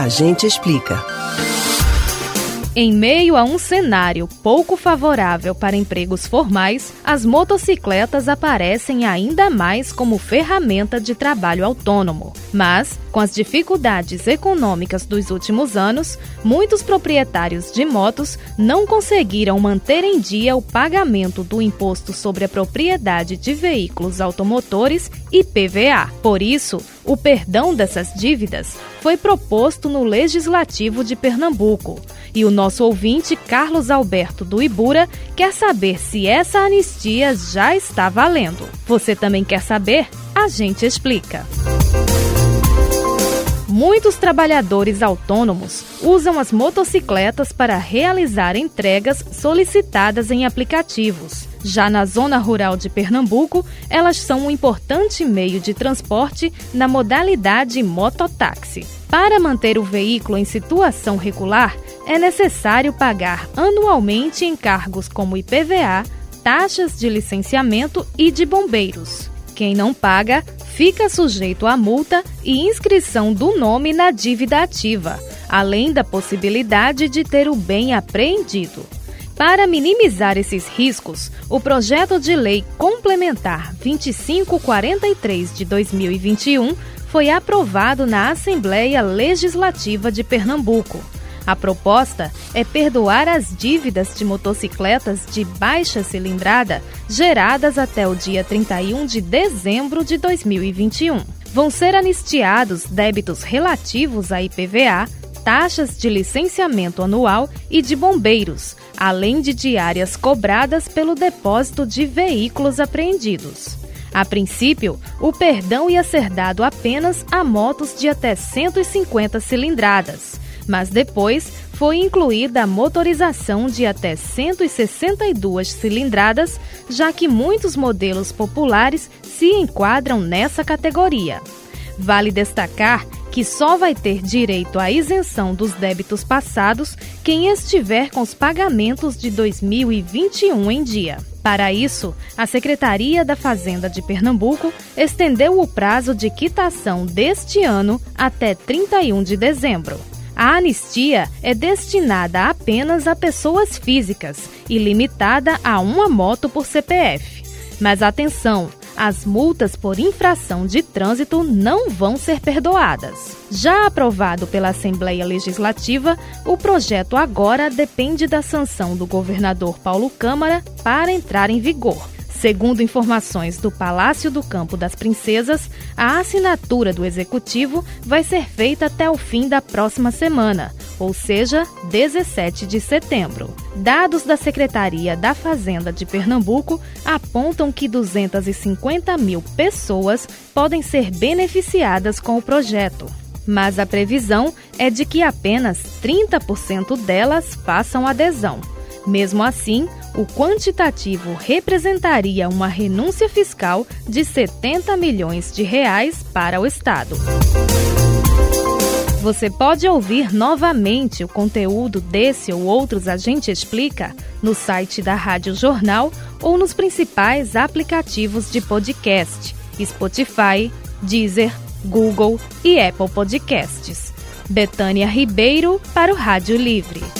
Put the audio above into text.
A gente explica. Em meio a um cenário pouco favorável para empregos formais, as motocicletas aparecem ainda mais como ferramenta de trabalho autônomo. Mas, com as dificuldades econômicas dos últimos anos, muitos proprietários de motos não conseguiram manter em dia o pagamento do Imposto sobre a Propriedade de Veículos Automotores e PVA. Por isso, o perdão dessas dívidas foi proposto no Legislativo de Pernambuco. E o nosso ouvinte Carlos Alberto do Ibura quer saber se essa anistia já está valendo. Você também quer saber? A gente explica. Muitos trabalhadores autônomos usam as motocicletas para realizar entregas solicitadas em aplicativos. Já na zona rural de Pernambuco, elas são um importante meio de transporte na modalidade mototáxi. Para manter o veículo em situação regular, é necessário pagar anualmente encargos como IPVA, taxas de licenciamento e de bombeiros. Quem não paga fica sujeito a multa e inscrição do nome na dívida ativa, além da possibilidade de ter o bem apreendido. Para minimizar esses riscos, o projeto de lei complementar 2543 de 2021 foi aprovado na Assembleia Legislativa de Pernambuco. A proposta é perdoar as dívidas de motocicletas de baixa cilindrada geradas até o dia 31 de dezembro de 2021. Vão ser anistiados débitos relativos à IPVA, taxas de licenciamento anual e de bombeiros, além de diárias cobradas pelo depósito de veículos apreendidos. A princípio, o perdão ia ser dado apenas a motos de até 150 cilindradas mas depois foi incluída a motorização de até 162 cilindradas, já que muitos modelos populares se enquadram nessa categoria. Vale destacar que só vai ter direito à isenção dos débitos passados quem estiver com os pagamentos de 2021 em dia. Para isso, a Secretaria da Fazenda de Pernambuco estendeu o prazo de quitação deste ano até 31 de dezembro. A anistia é destinada apenas a pessoas físicas e limitada a uma moto por CPF. Mas atenção, as multas por infração de trânsito não vão ser perdoadas. Já aprovado pela Assembleia Legislativa, o projeto agora depende da sanção do governador Paulo Câmara para entrar em vigor. Segundo informações do Palácio do Campo das Princesas, a assinatura do executivo vai ser feita até o fim da próxima semana, ou seja, 17 de setembro. Dados da Secretaria da Fazenda de Pernambuco apontam que 250 mil pessoas podem ser beneficiadas com o projeto. Mas a previsão é de que apenas 30% delas façam adesão. Mesmo assim, o quantitativo representaria uma renúncia fiscal de 70 milhões de reais para o Estado. Você pode ouvir novamente o conteúdo desse ou outros A Gente Explica no site da Rádio Jornal ou nos principais aplicativos de podcast: Spotify, Deezer, Google e Apple Podcasts. Betânia Ribeiro para o Rádio Livre.